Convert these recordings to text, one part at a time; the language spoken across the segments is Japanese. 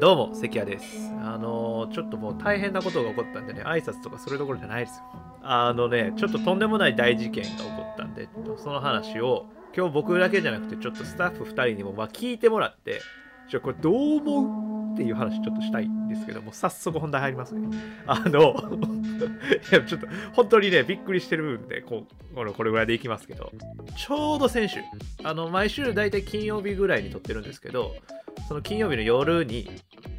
どうも、関谷です。あのちょっともう大変なことが起こったんでね、挨拶とかそれどころじゃないですよ。あのね、ちょっととんでもない大事件が起こったんで、その話を、今日僕だけじゃなくて、ちょっとスタッフ2人にもま聞いてもらって、じゃこれどう思うっていう話ちょっとしたいんですけども、早速本題入りますね。あの、いや、ちょっと本当にね、びっくりしてるんで、こうこれこれぐらいでいきますけど、ちょうど先週、あの、毎週大体金曜日ぐらいに撮ってるんですけど、その金曜日の夜に、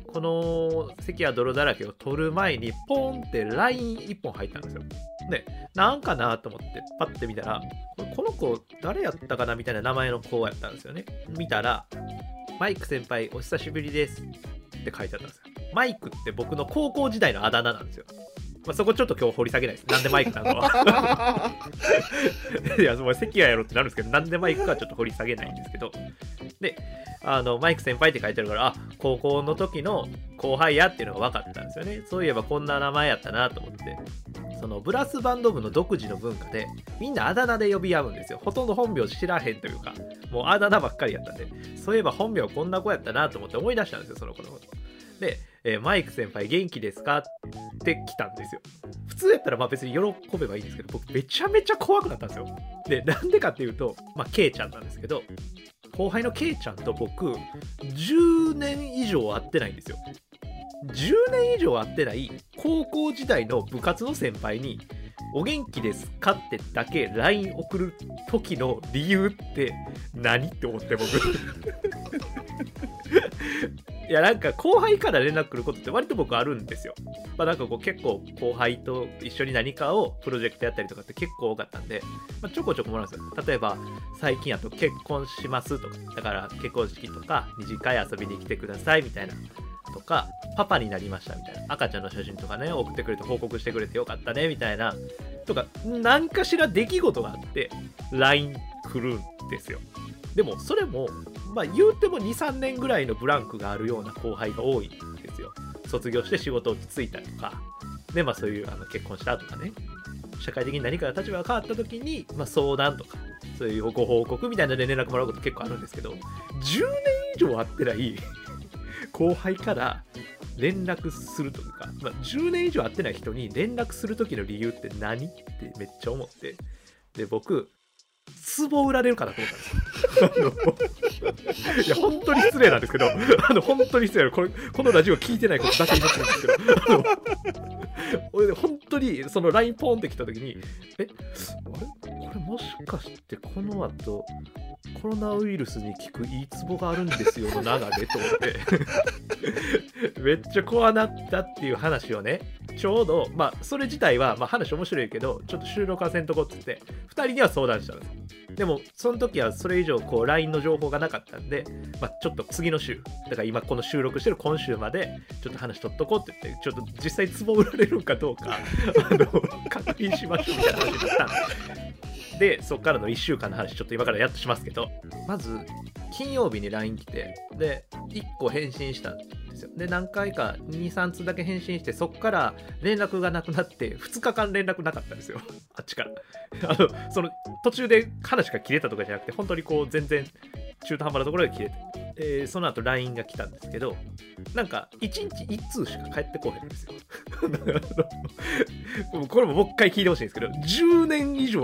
この関谷泥だらけを撮る前に、ポーンって LINE1 本入ったんですよ。で、なんかなと思って、パッて見たら、これこの子誰やったかなみたいな名前の子やったんですよね。見たら、マイク先輩お久しぶりですって書いてあったんですよ。マイクって僕の高校時代のあだ名なんですよ。まあ、そこちょっと今日掘り下げないです。なんでマイクなの？いや、もう関谷やろってなるんですけど、なんでマイクかはちょっと掘り下げないんですけど。で、あの、マイク先輩って書いてあるから、あ、高校の時の後輩やっていうのが分かったんですよね。そういえばこんな名前やったなと思って。そのブラスバンド部の独自の文化で、みんなあだ名で呼び合うんですよ。ほとんど本名知らへんというか、もうあだ名ばっかりやったんで、そういえば本名こんな子やったなと思って思い出したんですよ、その子のこと。で、えーマイク先輩元気ですか？って来たんですよ。普通やったらまあ別に喜べばいいんですけど、僕めちゃめちゃ怖くなったんですよ。で、なんでかっていうと、まあ、ケイちゃんなんですけど、後輩のケイちゃんと僕、10年以上会ってないんですよ。10年以上会ってない高校時代の部活の先輩に、お元気ですか？ってだけ LINE 送る時の理由って何？って思って僕。いやなんか後輩から連絡来ることって割と僕あるんですよ。まあなんかこう結構後輩と一緒に何かをプロジェクトやったりとかって結構多かったんで、まあ、ちょこちょこもらうんですよ。例えば最近やと結婚しますとか、だから結婚式とか二次会遊びに来てくださいみたいな。とか、パパになりましたみたいな。赤ちゃんの写真とかね、送ってくれて報告してくれてよかったねみたいな。とか、何かしら出来事があって、LINE 来るんですよ。でもそれもまあ言うても23年ぐらいのブランクがあるような後輩が多いんですよ。卒業して仕事落ち着いたりとか。でまあそういうあの結婚したとかね。社会的に何か立場が変わった時に、まあ、相談とかそういうご報告みたいなので連絡もらうこと結構あるんですけど10年以上会ってない 後輩から連絡するというか、まあ、10年以上会ってない人に連絡する時の理由って何？ってめっちゃ思って。で僕壺売られるかなと思ったんです いや、本当に失礼なんですけど、あの、本当に失礼なこれ、このラジオ聞いてないことだけ言ってるんですけど、俺ね、本当に、その LINE ポンって来た時に、え、あれ？これもしかして、この後、コロナウイルスに効くいいツボがあるんですよの流れと思って、めっちゃ怖なったっていう話をね、ちょうど、まあ、それ自体は、まあ、話面白いけど、ちょっと収録はせんとこっつって、2人には相談したんです。でも、その時はそれ以上、こう、LINE の情報がなかったんで、まあ、ちょっと次の週、だから今この収録してる今週まで、ちょっと話取っとこうって言って、ちょっと実際ツボ売られるかどうか、あの、確認しましょうみたいな話になったんで。で、そっからの1週間の話、ちょっと今からやっとしますけど、まず、金曜日に LINE 来て、で、1個返信したんですよ。で、何回か2、3通だけ返信して、そっから連絡がなくなって、2日間連絡なかったんですよ。あっちから。あの、その、途中で話が切れたとかじゃなくて、本当にこう、全然中途半端なところで切れて。えーその後 LINE が来たんですけど、なんか、1日1通しか返ってこへんんですよ。これももう一回聞いてほしいんですけど、10年以上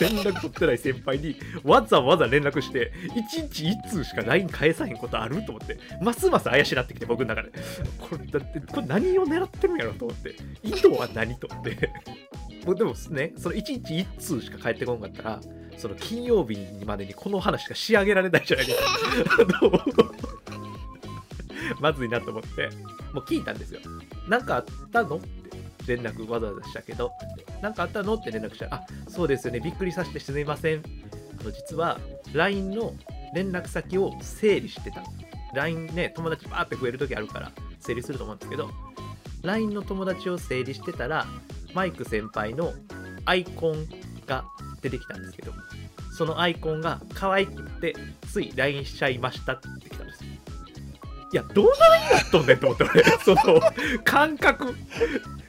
連絡取ってない先輩にわざわざ連絡して、1日1通しか LINE 返さへんことあると思って、ますます怪しなってきて、僕の中で。これ、だって、これ何を狙ってるんやろと思って、意図は何と思って。もでもね、その1日1通しか返ってこんかったら、その金曜日までにこの話しか仕上げられないじゃないですか。まずいなと思って、もう聞いたんですよ。なんかあったのって連絡わざわざしたけど、なんかあったのって連絡したら、あ、そうですよね、びっくりさせてすみません。あの実は LINE の連絡先を整理してた。LINE ね、友達バーって増えるときあるから整理すると思うんですけど、LINE の友達を整理してたら、マイク先輩のアイコンが出てきたんですけど、そのアイコンが可愛くって、つい LINE しちゃいましたって来たんですよ。いや、どうなりになっとんねんと思って、俺、その感覚、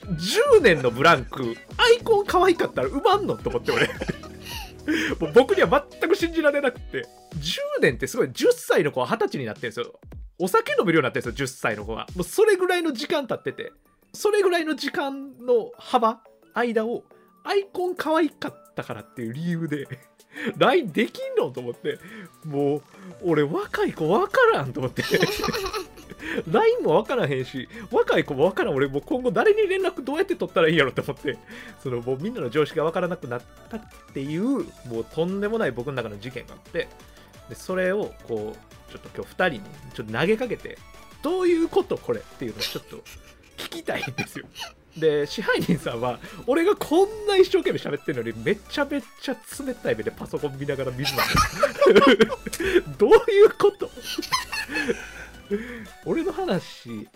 10年のブランク、アイコン可愛かったら埋まんのと思って、俺。もう僕には全く信じられなくて、10年ってすごい、10歳の子は20歳になってるんですよ。お酒飲めるようになってるんですよ10歳の子がもうそれぐらいの時間経っててそれぐらいの時間の幅間をアイコン可愛かったからっていう理由で LINE できんのと思ってもう俺若い子分からんと思って。LINE も分からへんし若い子も分からん。俺もう今後誰に連絡どうやって取ったらいいやろって思って。そのもうみんなの常識が分からなくなったっていうもうとんでもない僕の中の事件があって。でそれをこうちょっと今日2人にちょっと投げかけてどういうことこれっていうのをちょっと聞きたいんですよ。で支配人さんは俺がこんな一生懸命喋ってるのにめちゃめちゃ冷たい目でパソコン見ながら見るの どういうこと？俺の話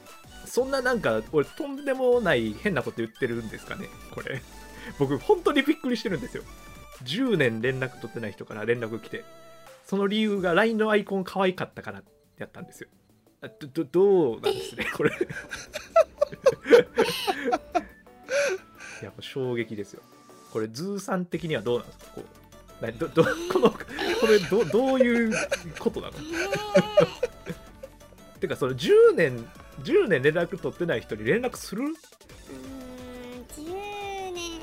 そんななんか俺とんでもない変なこと言ってるんですかね？これ。僕本当にびっくりしてるんですよ。10年連絡取ってない人から連絡来てその理由が LINE のアイコン可愛かったからやったんですよ。どどどうなんですね？これ。いや衝撃ですよ。これズーさん的にはどうなんですか？こうなどど このこれどどういうことなの？てかその10年10年連絡取ってない人に連絡する？うーん10年。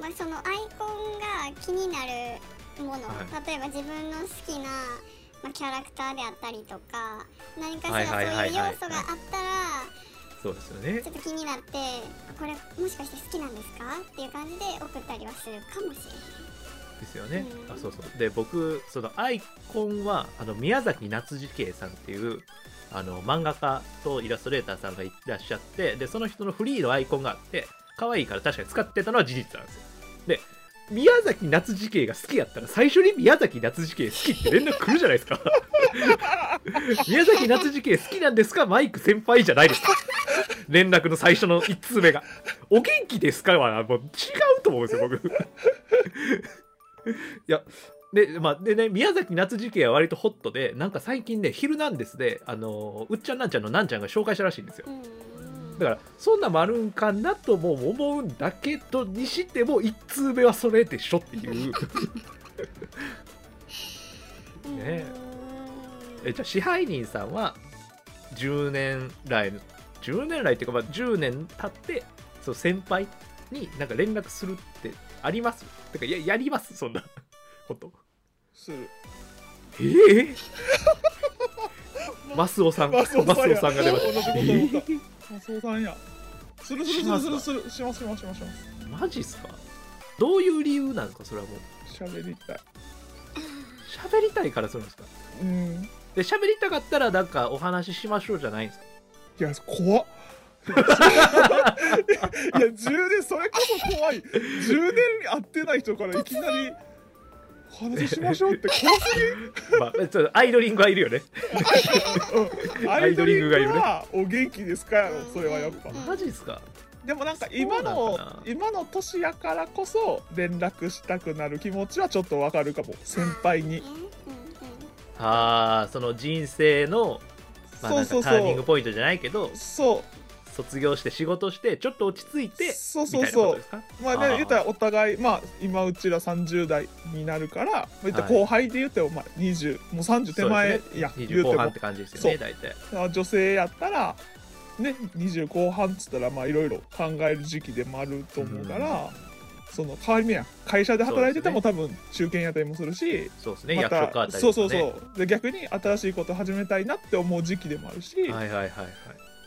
まあそのアイコンが気になるもの、は例えば自分の好きな、まあ、キャラクターであったりとか何かしはいらそういう要素があったらそうですよね。ちょっと気になってこれもしかして好きなんですか？っていう感じで送ったりはするかもしれない。ですよね、うん。あそうそう。で僕そのアイコンはあの宮崎夏次慶さんっていうあの漫画家とイラストレーターさんがいらっしゃってでその人のフリーのアイコンがあって可愛いから確かに使ってたのは事実なんですよ。で宮崎夏次慶が好きやったら最初に宮崎夏次慶好きって連絡来るじゃないですか。宮崎夏次慶好きなんですか？マイク先輩じゃないですか。連絡の最初の1通目が「お元気ですか?」はもう違うと思うんですよ僕。いやで,、まあ、でね宮崎夏次慶は割とホットでなんか最近ね「ヒルナンデスで」あのうっちゃんなんちゃんのなんちゃんが紹介したらしいんですよ。うんだからそんなんもあるんかなとも思うんだけどにしても1通目はそれでしょっていう。う んね。えじゃあ支配人さんは10年来の10年来っていうか、まあ、10年経ってそう先輩になんか連絡するってあります？てかややります？そんな こと。する。ええ マスオさんマスオさんや。マスオさんが出ましたたマスオさんや。するするするするするしますしますしますします。マジっすか？どういう理由なんですか？それはもう。喋りたい。喋りたいからするんですか？うん。で喋りたかったらなんかお話ししましょうじゃないんですか？いや怖っ。いや10年それこそ怖い10年会ってない人からいきなり話しましょうって。怖すぎんまあ、ちょっとアイドリングはいるよね。う んアイドリングがいるね。はお元気ですかやろそれはやっぱ。マジっすか？でもなんか今の今の年やからこそ連絡したくなる気持ちはちょっとわかるかも。先輩に。ああその人生の、まあ、なそうそうんかターニンそうグポイントじゃないけど。そ卒業して仕事してちょっと落ち着いてそうそうそう。まあね言ったらお互いまあ今うちら30代になるからはい。後輩で言ってもまあ20もう30手前や20言うても。後半って感じですよね大体。あ女性やったらね20後半っつったらまあいろいろ考える時期でもあると思うから、その変わり目や。会社で働いてても、多分中堅やったりもするしそうですね、またそうそうったりとか、ね、そうで逆に新しいこと始めたいなって思う時期でもあるし、はいはいはいはい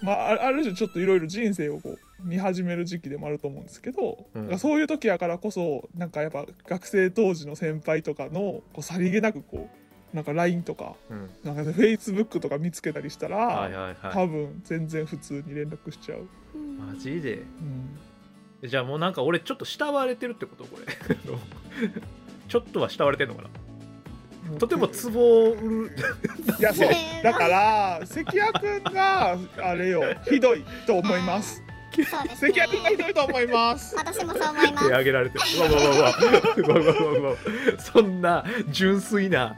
まあ、あある種ちょっといろいろ人生をこう見始める時期でもあると思うんですけど、うん。そういう時やからこそなんかやっぱ学生当時の先輩とかのこうさりげなくこうなんか LINE とかうん。なんか Facebook とか見つけたりしたら、はいはいはい。多分全然普通に連絡しちゃう、うんマジで？うん、じゃあもうなんか俺ちょっと慕われてるってこと？これ。ちょっとは慕われてんのかな？とてもツボを売るいやそうだから関谷君があれよひどいと思います関谷君がひどいと思います。私もそう思います。手挙げられてる。わわわわ。わわわわ。そんな純粋な、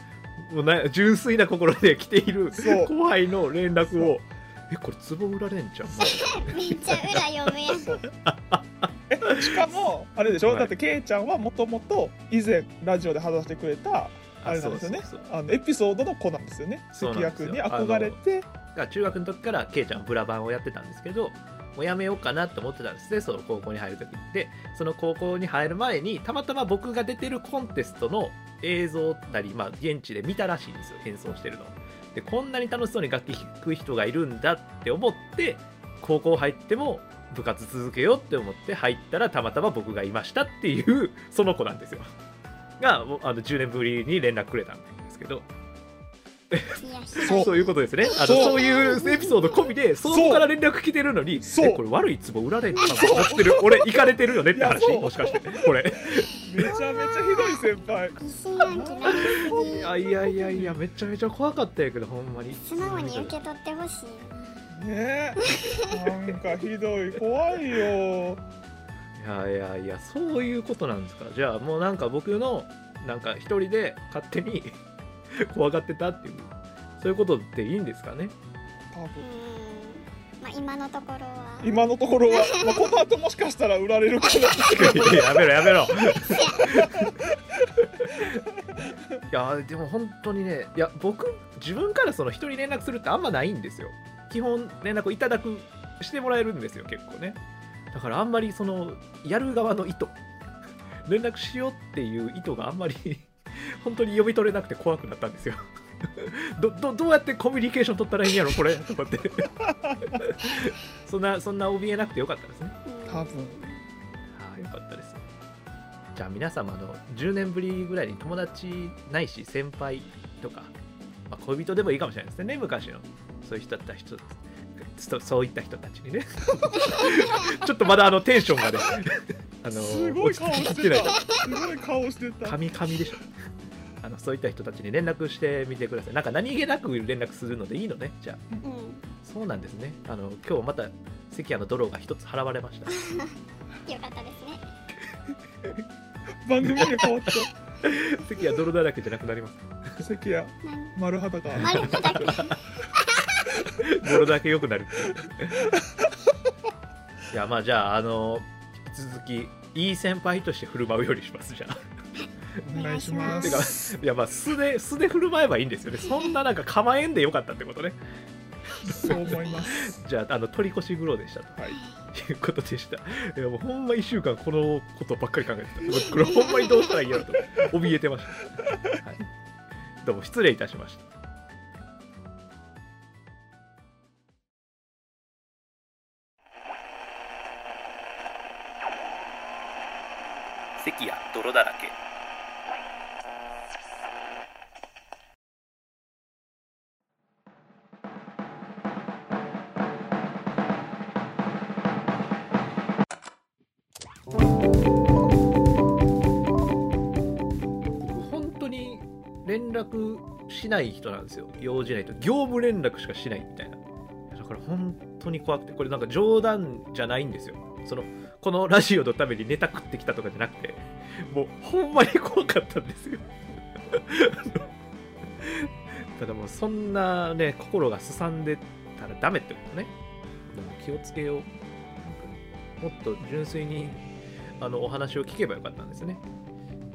もうな純粋な心で来ている後輩の連絡を。え、これツボ売られんじゃん。めっちゃ裏読む。しかもあれでしょ、はい、だってけいちゃんはもともと以前ラジオで話してくれたあれなんですよね。あのエピソードの子なんですよね。関谷君に憧れて。が中学の時からケイちゃんブラバンをやってたんですけどもうやめようかなと思ってたんですねその高校に入る時でその高校に入る前にたまたま僕が出てるコンテストの映像なり、まあ、現地で見たらしいんですよ演奏してるの。でこんなに楽しそうに楽器弾く人がいるんだって思って高校入っても部活続けようって思って入ったらたまたま僕がいましたっていうその子なんですよがもうあの10年ぶりに連絡くれたんですけど。そう。そういうことですね。あのそう。そういうエピソード込みでそこから連絡来てるのにそう。えこれ悪い壺売られんのかな？と思ってる俺行かれてるよねって話？もしかして。これ。めちゃめちゃひどい先輩。いやいやいやいやめちゃめちゃ怖かったんやけどほんまに。素直に受け取ってほしいね。なんかひどい。怖いよ。いやいやいやそういうことなんですか？じゃあもうなんか僕のなんか一人で勝手に 怖がってたっていうそういうことでいいんですかね？多分。うん。まあ今のところは。今のところは、まあ、この後もしかしたら売られるかな。やめろやめろ。いやでも本当にねいや僕自分からその人に連絡するってあんまないんですよ。基本連絡いただくしてもらえるんですよ結構ねだからあんまりそのやる側の意図 連絡しようっていう意図があんまり 本当に読み取れなくて怖くなったんですよ。どどどうやってコミュニケーション取ったらいいんやろこれと思って。そんなそんな怯えなくてよかったですね。うん多分。ああよかったです。じゃあ皆様あの10年ぶりぐらいに友達ないし先輩とか、まあ、恋人でもいいかもしれないですね。昔のそういう人だった人そそういった人たちにね。ちょっとまだあのテンションがね あのすごい顔してきない。たすごい顔してた。神々でしょ。あのそういった人たちに連絡してみてください。なんか何気なく連絡するのでいいのね。じゃあ。うん。そうなんですね。あの今日また関谷の泥が一つ払われました。よかったですね。番組が変わっ関谷泥だらけじゃなくなりますた関谷何？丸裸。丸めだ けボロだけ良くなるいやまあじゃああの引き続きいい先輩として振る舞うようにしますじゃあ。お願いしまてかすいやまあ素で素で振る舞えばいいんですよねそんななんか構えんでよかったってことね。そう思います。じゃああの取り越し苦労でしたと。はい。いうことでした。いやもうほんま1週間このことばっかり考えてた。これほんまにどうしたらいいんやろと。怯えてました、はい、どうも失礼いたしました関や泥だらけ。本当に連絡しない人なんですよ。用事ないと。業務連絡しかしないみたいな。だから本当に怖くて。これなんか冗談じゃないんですよ。そのこのラジオのためにネタ食ってきたとかじゃなくてもうほんまに怖かったんですよ。ただもうそんなね心がすさんでたらダメってことね。でも気をつけよう。もっと純粋にあのお話を聞けばよかったんですね。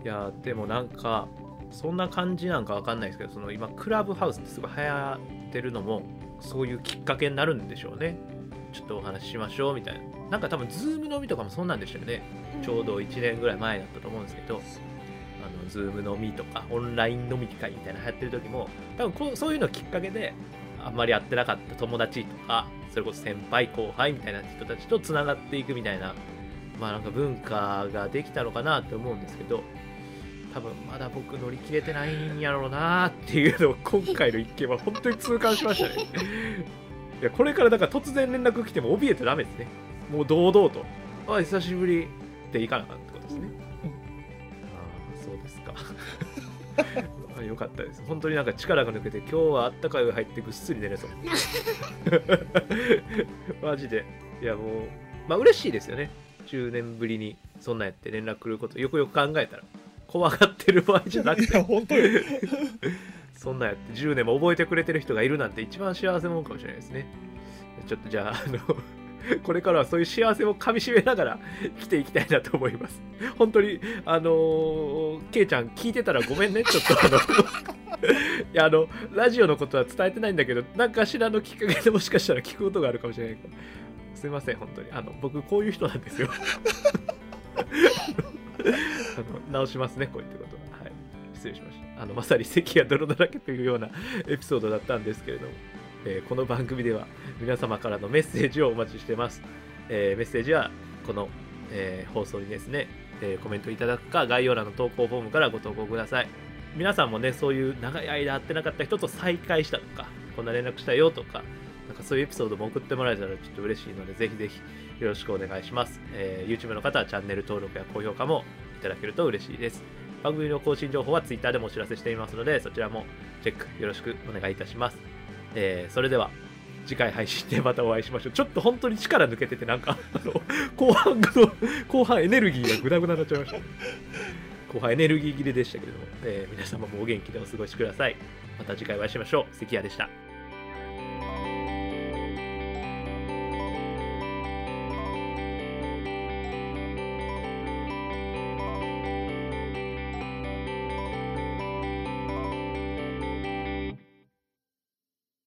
いやでもなんかそんな感じなんかわかんないですけどその今クラブハウスってすごい流行ってるのもそういうきっかけになるんでしょうね。ちょっとお話ししましょうみたいな。なんか多分 Zoom 飲みとかもそんなんでしたよね。ちょうど1年ぐらい前だったと思うんですけど。あの Zoom 飲みとかオンライン飲み会みたいなの流行ってる時も多分こうそういうのきっかけであんまり会ってなかった友達とかそれこそ先輩後輩みたいな人たちとつながっていくみたいなまあなんか文化ができたのかなって思うんですけど多分まだ僕乗り切れてないんやろうなっていうのを今回の一件は本当に痛感しましたね いやこれからだから突然連絡来ても怯えてダメですね。もう堂々と「あ久しぶり」っていかなかったってことですね、ああそうですか。あ よかったです。本当になんか力が抜けて今日はあったかい上入ってぐっすり寝れそう。マジで。いやもうまあ嬉しいですよね。10年ぶりにそんなんやって連絡来ることよくよく考えたら。怖がってる場合じゃなくいてや本当に そんなんやって10年も覚えてくれてる人がいるなんて一番幸せもんかもしれないですねちょっとじゃああの これからはそういう幸せをかみしめながら 生きていきたいなと思います。本当に、あのー、ケイちゃん聞いてたらごめんね、ちょっとあの、いや、あの、ラジオのことは伝えてないんだけど、何かしらのきっかけでもしかしたら聞くことがあるかもしれないから、すいません、本当に。あの、僕、こういう人なんですよ。あの直しますね、こういったことは。はい。失礼しました。あの、まさに咳や泥だらけというような エピソードだったんですけれども、えーこの番組では皆様からのメッセージをお待ちしてます。えーメッセージはこの、えー放送にですね、えコメントいただくか概要欄の投稿フォームからご投稿ください。皆さんもね、そういう長い間会ってなかった人と再会したとか、こんな連絡したよとか、なんかそういうエピソードも送ってもらえたらちょっと嬉しいので、ぜひぜひよろしくお願いします。えー YouTube の方はチャンネル登録や高評価もいただけると嬉しいです。番組の更新情報は Twitter でもお知らせしていますので、そちらもチェックよろしくお願いいたします。えーそれでは、次回配信でまたお会いしましょう。ちょっと本当に力抜けてて、なんか、あの、後半の、後半エネルギーがグダグダになっちゃいました。後半エネルギー切れでしたけれども、えー皆様もお元気でお過ごしください。また次回お会いしましょう。関谷でした。